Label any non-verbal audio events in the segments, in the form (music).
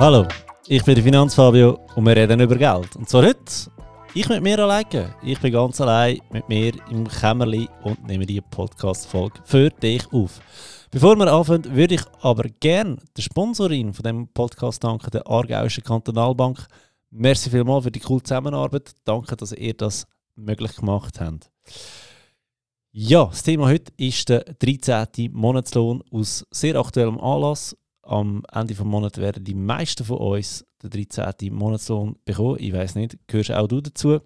Hallo, ich bin der Finanzfabio und wir reden über Geld. Und zwar heute, ich mit mir alleine. Ich bin ganz allein mit mir im Kämmerli und nehme die Podcast-Folge für dich auf. Bevor wir anfangen, würde ich aber gerne der Sponsorin von dem Podcast danken, der Aargauischen Kantonalbank. Merci vielmals für die coole Zusammenarbeit. Danke, dass ihr das möglich gemacht habt. Ja, das Thema heute ist der 13. Monatslohn aus sehr aktuellem Anlass. Am Ende des Monats werden die meisten von uns den 13. Monatslohn bekommen. Ich weiß nicht, gehörst auch du dazu?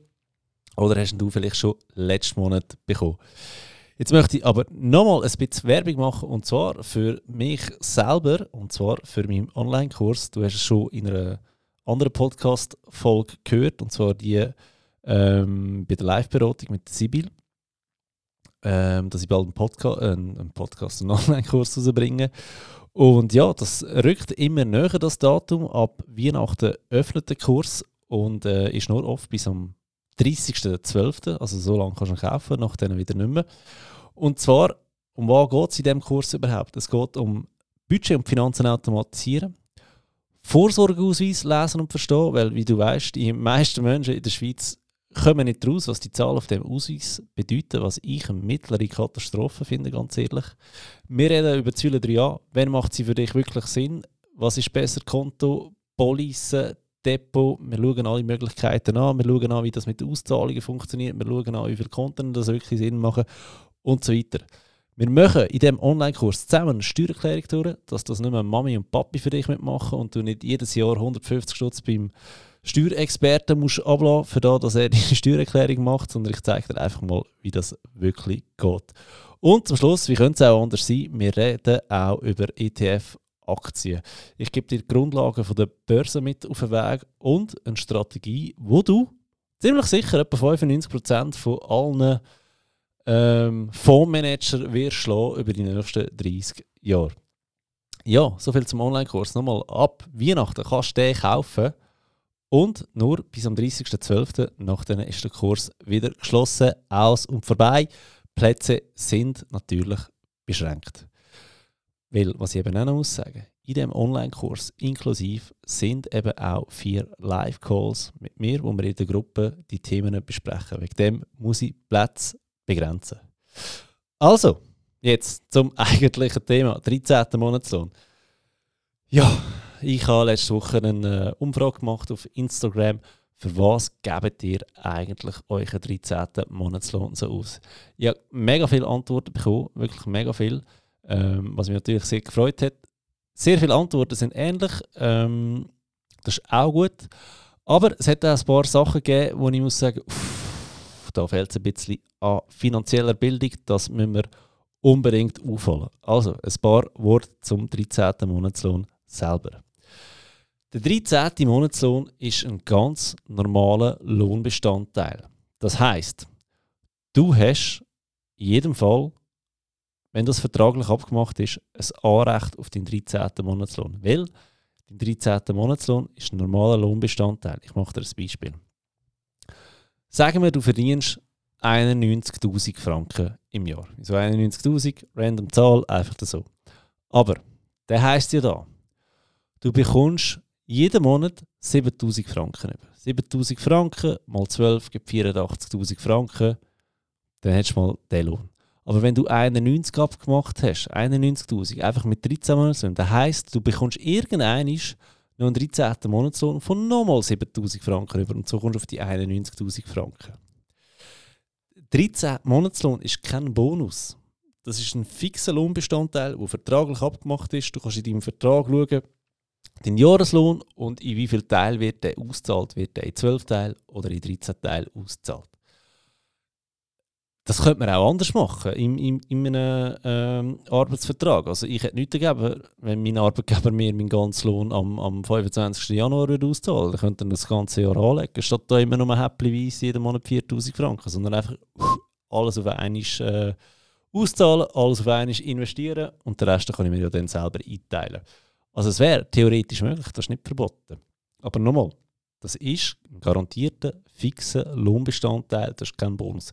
Oder hast du vielleicht schon letzten Monat bekommen? Jetzt möchte ich aber nochmal ein bisschen Werbung machen und zwar für mich selber und zwar für meinen Online-Kurs. Du hast es schon in einer anderen Podcast-Folge gehört und zwar die ähm, bei der Live-Beratung mit Sibyl. Ähm, dass ich bald einen, Podca äh, einen Podcast, einen Online-Kurs rausbringe. Und ja, das rückt immer näher, das Datum. Ab Weihnachten öffnet der Kurs und äh, ist nur oft bis am 30.12., also so lange kannst du ihn kaufen, nach dann wieder nicht mehr. Und zwar, um was geht es in diesem Kurs überhaupt? Es geht um Budget und Finanzen automatisieren, Vorsorgeausweis lesen und verstehen, weil, wie du weißt, die meisten Menschen in der Schweiz kommen nicht raus, was die Zahlen auf dem Ausweis bedeuten, was ich eine mittlere Katastrophe finde, ganz ehrlich. Wir reden über Ziele 3a. Wann macht sie für dich wirklich Sinn? Was ist besser? Konto, Police, Depot. Wir schauen alle Möglichkeiten an. Wir schauen an, wie das mit den Auszahlungen funktioniert. Wir schauen an, wie viele Konten das wirklich Sinn machen und so weiter. Wir machen in diesem Online-Kurs zusammen eine Steuererklärung durch, dass das nicht mehr Mami und Papi für dich mitmachen und du nicht jedes Jahr 150 Stutz beim Steuerexperten musst ablassen, für das, dass er (laughs) die Steuererklärung macht, sondern ich zeige dir einfach mal, wie das wirklich geht. Und zum Schluss, wie könnte es auch anders sein, wir reden auch über ETF Aktien. Ich gebe dir die Grundlagen von der Börse mit auf den Weg und eine Strategie, wo du ziemlich sicher etwa 95% von allen ähm, Fondsmanager wirst schlagen über die nächsten 30 Jahre. Ja, soviel zum Online-Kurs. Nochmal, ab Weihnachten kannst du den kaufen und nur bis am 30.12. Nachdem ist der Kurs wieder geschlossen, aus und vorbei. Plätze sind natürlich beschränkt. Weil, was ich eben auch noch muss sagen, in dem Online-Kurs inklusiv sind eben auch vier Live-Calls mit mir, wo wir in der Gruppe die Themen besprechen. Wegen dem muss ich Plätze begrenzen. Also, jetzt zum (laughs) eigentlichen Thema, 13. Monatslohn. Ja, ich habe letzte Woche eine äh, Umfrage gemacht auf Instagram. Für was gebt ihr eigentlich euren 13. Monatslohn so aus? Ich habe mega viele Antworten bekommen, wirklich mega viel, ähm, was mich natürlich sehr gefreut hat. Sehr viele Antworten sind ähnlich, ähm, das ist auch gut. Aber es hat auch ein paar Sachen gegeben, wo ich muss sagen, uff, da fehlt es ein bisschen an finanzieller Bildung, das müssen wir unbedingt aufholen. Also, ein paar Worte zum 13. Monatslohn selber. Der 13. Monatslohn ist ein ganz normaler Lohnbestandteil. Das heißt, du hast in jedem Fall, wenn das vertraglich abgemacht ist, ein Anrecht auf den 13. Monatslohn. Weil der 13. Monatslohn ist ein normaler Lohnbestandteil. Ich mache dir ein Beispiel. Sagen wir, du verdienst 91.000 Franken im Jahr. So 91.000, random Zahl, einfach so. Aber, der heißt ja da, du bekommst jeden Monat 7000 Franken über. 7000 Franken mal 12 gibt 84.000 Franken, dann hättest du mal den Lohn. Aber wenn du 91 abgemacht hast, 91.000, einfach mit 13 Monatslohn, das heisst, du bekommst irgendeinen noch einen 13. Monatslohn von nochmal 7.000 Franken über und so kommst du auf die 91.000 Franken. 13 Monatslohn ist kein Bonus. Das ist ein fixer Lohnbestandteil, der vertraglich abgemacht ist. Du kannst in deinem Vertrag schauen, den Jahreslohn und in wie viel Teil wird der ausgezahlt? Wird der in 12 Teil oder in 13 Teil ausgezahlt? Das könnte man auch anders machen in, in, in einem ähm, Arbeitsvertrag. Also ich hätte nichts dagegen, wenn mein Arbeitgeber mir meinen ganzen Lohn am, am 25. Januar würde auszahlen würde. könnte dann das ganze Jahr anlegen, statt da immer nur häppchenweise jeden Monat 4000 Franken, sondern einfach alles auf einmal äh, auszahlen, alles auf einmal investieren und den Rest kann ich mir ja dann selber einteilen. Also es wäre theoretisch möglich, das ist nicht verboten. Aber nochmal, das ist ein garantierter, fixer Lohnbestandteil, das ist kein Bonus.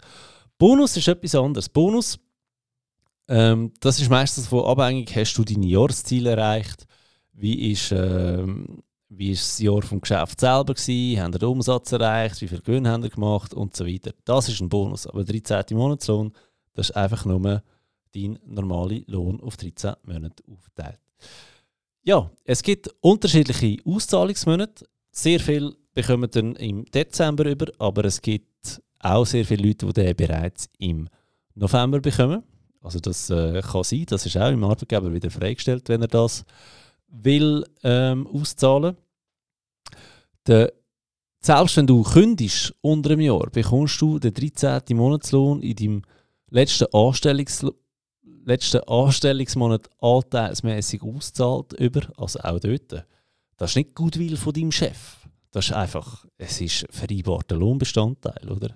Bonus ist etwas anderes. Bonus, ähm, das ist meistens davon abhängig, hast du deine Jahresziele erreicht, wie ist, ähm, wie war das Jahr vom Geschäft selber gewesen, haben den Umsatz erreicht, wie viel Gewinn haben ihr gemacht und so weiter. Das ist ein Bonus, aber 13. Monatslohn, das ist einfach nur dein normaler Lohn auf 13 Monate aufgeteilt. Ja, es gibt unterschiedliche Auszahlungsmonate. Sehr viel bekommen dann im Dezember über, aber es gibt auch sehr viele Leute, die den bereits im November bekommen. Also das äh, kann sein, das ist auch im Arbeitgeber wieder freigestellt, wenn er das will ähm, auszahlen. Der, selbst wenn du kündigst unter einem Jahr, bekommst du den 13. Monatslohn in deinem letzten, Anstellungs letzten Anstellungsmonat anteilsmäßig auszahlt über, also auch dort. Das ist nicht Gutwill von deinem Chef. Das ist einfach, es ist vereinbarter Lohnbestandteil, oder?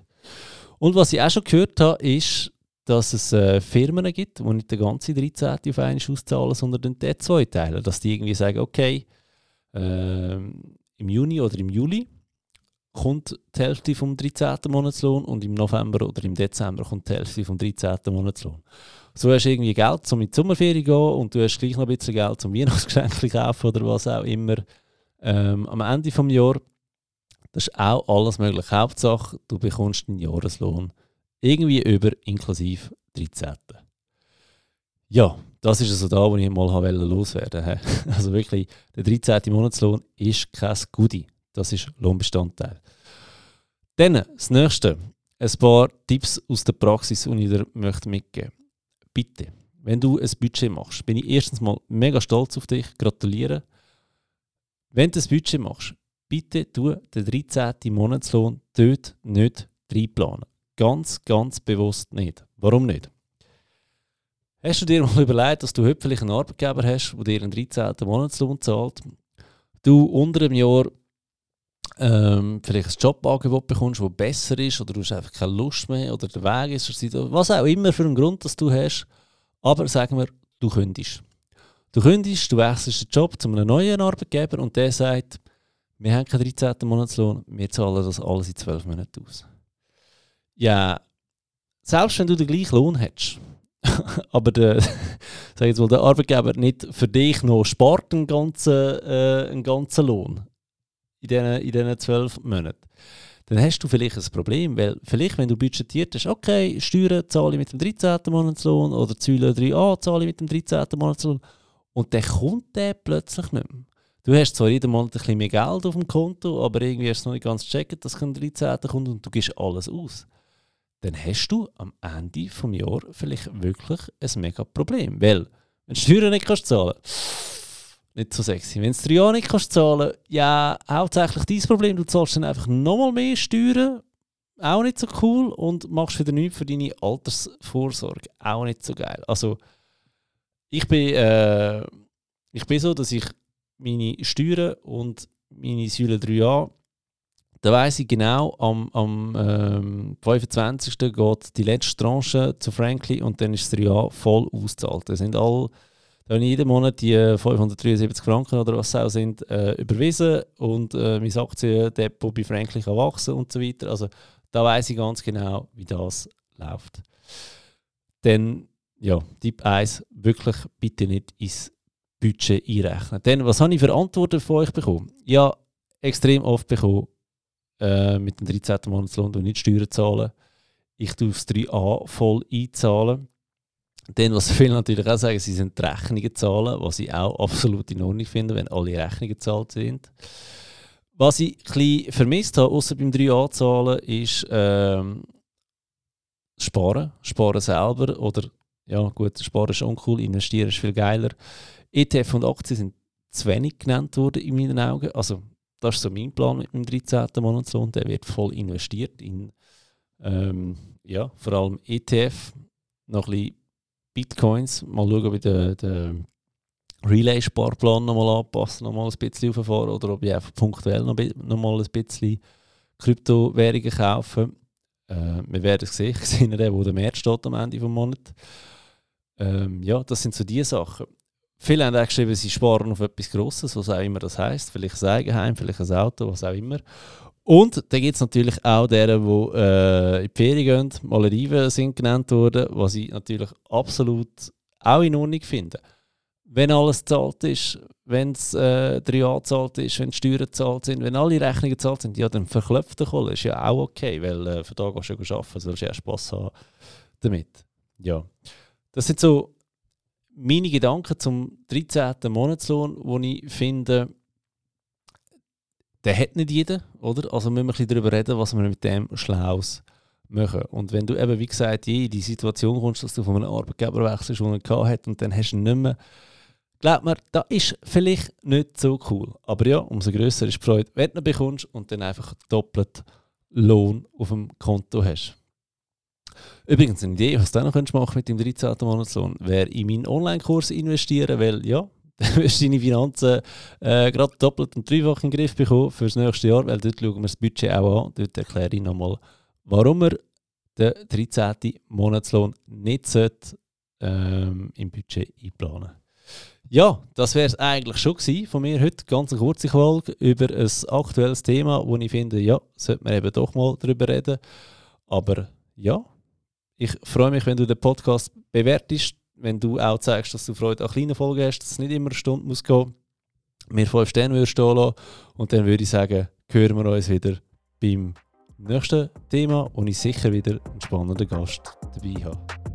Und was ich auch schon gehört habe, ist, dass es äh, Firmen gibt, die nicht den ganzen 13. auf einmal auszahlen, sondern den zwei teilen. Dass die irgendwie sagen, okay, äh, im Juni oder im Juli kommt die Hälfte vom 13. Monatslohn und im November oder im Dezember kommt die Hälfte vom 13. Monatslohn. So hast du irgendwie Geld, um in die Sommerferien zu gehen und du hast gleich noch ein bisschen Geld, um (laughs) Weihnachtsgeschenke zu kaufen oder was auch immer ähm, am Ende des Jahres. Das ist auch alles möglich. Hauptsache, du bekommst einen Jahreslohn irgendwie über inklusive 13. Ja, das ist also da, wo ich mal loswerden wollte. (laughs) Also wirklich, der 13. Monatslohn ist kein Goodie. Das ist Lohnbestandteil. Dann das nächste. Ein paar Tipps aus der Praxis, die ich dir möchte mitgeben Bitte, wenn du ein Budget machst, bin ich erstens mal mega stolz auf dich, gratuliere. Wenn du ein Budget machst, bitte tu den 13. Monatslohn dort nicht reinplanen. Ganz, ganz bewusst nicht. Warum nicht? Hast du dir mal (laughs) überlegt, dass du heute vielleicht einen Arbeitgeber hast, der dir einen 13. Monatslohn zahlt, du unter einem Jahr ähm, vielleicht ein Jobangebot bekommst, das besser ist, oder du hast einfach keine Lust mehr, oder der Weg ist, oder was auch immer für einen Grund, dass du hast, aber sagen wir, du kündigst. Du kündigst, du wechselst den Job zu einem neuen Arbeitgeber und der sagt, wir haben keinen 13. Monatslohn, wir zahlen das alles in 12 Monaten aus ja, selbst wenn du den gleichen Lohn hättest, (laughs) aber der, (laughs) sag jetzt mal, der Arbeitgeber nicht für dich noch spart einen ganzen, äh, einen ganzen Lohn in diesen, in diesen 12 Monaten, dann hast du vielleicht ein Problem, weil vielleicht, wenn du budgetiert hast, okay, Steuern zahle ich mit dem 13. Monatslohn oder Säule 3a zahle ich mit dem 13. Monatslohn und dann kommt der plötzlich nicht mehr. Du hast zwar jeden Monat ein bisschen mehr Geld auf dem Konto, aber irgendwie hast du noch nicht ganz gecheckt, dass kein 13. kommt und du gibst alles aus dann hast du am Ende des Jahres vielleicht wirklich ein mega Problem. Weil, wenn du Steuern nicht kannst zahlen nicht so sexy. Wenn du drei Jahre nicht kannst zahlen ja, hauptsächlich dein Problem, du zahlst dann einfach nochmal mehr Steuern, auch nicht so cool und machst wieder nichts für deine Altersvorsorge, auch nicht so geil. Also, ich bin, äh, ich bin so, dass ich meine Steuern und meine Säule 3a da weiss ich genau, am, am ähm, 25. geht die letzte Tranche zu Franklin und dann ist das Jahr voll ausgezahlt. Da sind alle, da habe jeden Monat die 573 Franken oder was auch sind, äh, überwiesen und äh, mein Aktiendepot bei Franklin kann wachsen und so weiter. Also da weiß ich ganz genau, wie das läuft. Dann, ja, Tipp 1, wirklich bitte nicht ins Budget einrechnen. Dann, was habe ich für Antworten von euch bekommen? Ja, extrem oft bekommen äh, mit dem 13. Monatslohn nicht Steuern zahlen. Ich tue aufs 3a voll einzahlen. Dann, was viele natürlich auch sagen, sie sind die Rechnungen zahlen, was ich auch absolut in Ordnung finde, wenn alle Rechnungen gezahlt sind. Was ich ein vermisst habe, außer beim 3a zahlen, ist ähm, Sparen. Sparen selber oder, ja gut, Sparen ist uncool, investieren ist viel geiler. ETF und Aktien sind zu wenig genannt worden in meinen Augen. Also das ist so mein Plan mit dem 13. Monatslohn. Der wird voll investiert in ähm, ja, vor allem ETF, noch ein bisschen Bitcoins. Mal schauen, ob ich den, den Relay-Sparplan nochmal anpassen, nochmal ein bisschen auffahren oder ob ich einfach punktuell noch, noch mal ein bisschen Kryptowährungen kaufe. Äh, wir werden es sehen. (laughs) Ich sehe den, wo der März steht am Ende des Monats. Ähm, ja, das sind so die Sachen. Viele haben auch geschrieben, sie sparen auf etwas Grosses, was auch immer das heisst. Vielleicht ein Eigenheim, vielleicht ein Auto, was auch immer. Und dann gibt es natürlich auch deren, die äh, in die Ferien gehen, Malediven sind genannt worden, was ich natürlich absolut auch in Ordnung finde. wenn alles gezahlt ist, wenn es äh, 3A gezahlt ist, wenn die Steuern gezahlt sind, wenn alle Rechnungen gezahlt sind, ja, dann verklopft der Kohle. Ist ja auch okay, weil äh, für da gehst du ja arbeiten, sollst du ja Spass haben damit. Ja. Das sind so meine Gedanken zum 13. Monatslohn, wo ich finde, der hat nicht jeder, oder? Also müssen wir ein bisschen darüber reden, was wir mit dem Schlaus machen. Und wenn du eben, wie gesagt, je in die Situation kommst, dass du von einem Arbeitgeber wechselst, den er hat, und dann hast du ihn nicht mehr, glaub mir, das ist vielleicht nicht so cool. Aber ja, umso grösser ist die Freude, wenn du ihn bekommst und dann einfach doppelt Lohn auf dem Konto hast. Übrigens, eine Idee, was du noch machen mit dem 13. Monatslohn, wäre in meinen Online-Kurs investieren, weil ja, (laughs) dann wirst du deine Finanzen äh, gerade doppelt und dreifach in den Griff bekommen für das nächste Jahr, weil dort schauen wir das Budget auch an. Dort erkläre ich nochmal, warum wir den 13. Monatslohn nicht sollte, ähm, im Budget einplanen ja, das wäre es eigentlich schon gewesen von mir heute. Ganz eine kurze Folge über ein aktuelles Thema, wo ich finde, ja, sollte man eben doch mal darüber reden. Aber ja, ich freue mich, wenn du den Podcast bewertest, wenn du auch zeigst, dass du Freude an kleinen Folgen hast, dass es nicht immer eine Stunde muss gehen. Mir fünf Sterne würdest stehen lassen. Und dann würde ich sagen, hören wir uns wieder beim nächsten Thema und ich sicher wieder einen spannenden Gast dabei habe.